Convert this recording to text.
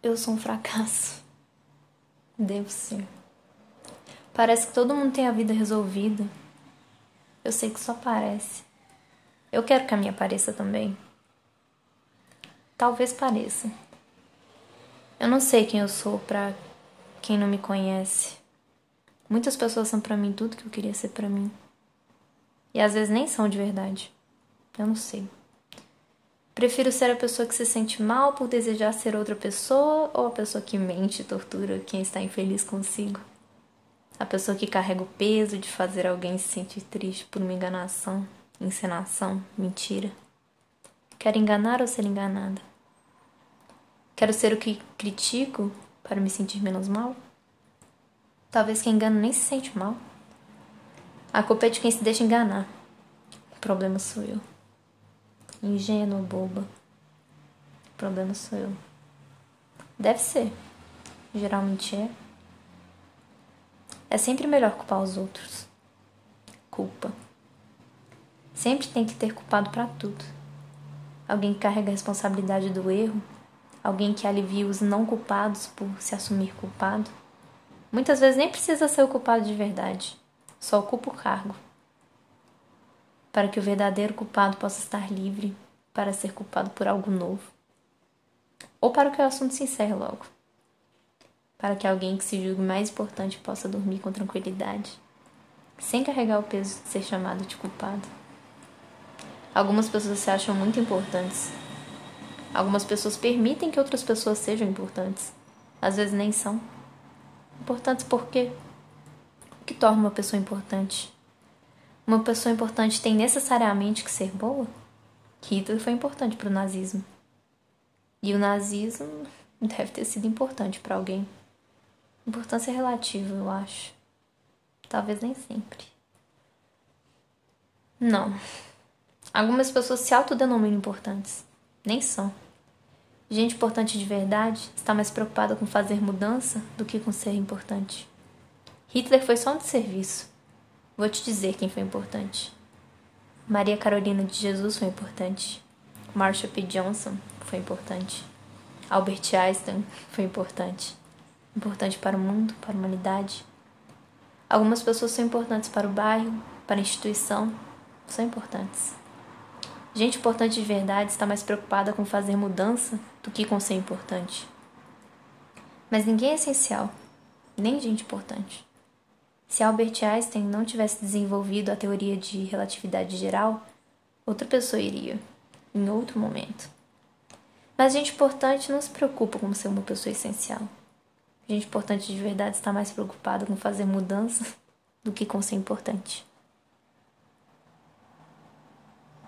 Eu sou um fracasso. Devo ser. Parece que todo mundo tem a vida resolvida. Eu sei que só parece. Eu quero que a minha pareça também. Talvez pareça. Eu não sei quem eu sou para quem não me conhece. Muitas pessoas são para mim tudo que eu queria ser para mim. E às vezes nem são de verdade. Eu não sei. Prefiro ser a pessoa que se sente mal por desejar ser outra pessoa ou a pessoa que mente e tortura quem está infeliz consigo? A pessoa que carrega o peso de fazer alguém se sentir triste por uma enganação, encenação, mentira. Quero enganar ou ser enganada? Quero ser o que critico para me sentir menos mal? Talvez quem engana nem se sente mal. A culpa é de quem se deixa enganar. O problema sou eu ingênua, boba. O problema sou eu. Deve ser. Geralmente é. É sempre melhor culpar os outros. Culpa. Sempre tem que ter culpado para tudo. Alguém que carrega a responsabilidade do erro, alguém que alivia os não culpados por se assumir culpado. Muitas vezes nem precisa ser o culpado de verdade, só ocupa o cargo para que o verdadeiro culpado possa estar livre para ser culpado por algo novo. Ou para que o assunto se encerre logo. Para que alguém que se julgue mais importante possa dormir com tranquilidade, sem carregar o peso de ser chamado de culpado. Algumas pessoas se acham muito importantes. Algumas pessoas permitem que outras pessoas sejam importantes. Às vezes nem são. Importantes por quê? O que torna uma pessoa importante? Uma pessoa importante tem necessariamente que ser boa? Hitler foi importante para o nazismo. E o nazismo deve ter sido importante para alguém. Importância relativa, eu acho. Talvez nem sempre. Não. Algumas pessoas se autodenominam importantes. Nem são. Gente importante de verdade está mais preocupada com fazer mudança do que com ser importante. Hitler foi só um serviço. Vou te dizer quem foi importante. Maria Carolina de Jesus foi importante. Marshall P. Johnson foi importante. Albert Einstein foi importante. Importante para o mundo, para a humanidade. Algumas pessoas são importantes para o bairro, para a instituição. São importantes. Gente importante de verdade está mais preocupada com fazer mudança do que com ser importante. Mas ninguém é essencial, nem gente importante. Se Albert Einstein não tivesse desenvolvido a teoria de relatividade geral, outra pessoa iria, em outro momento. Mas gente importante não se preocupa com ser uma pessoa essencial. Gente importante de verdade está mais preocupada com fazer mudança do que com ser importante.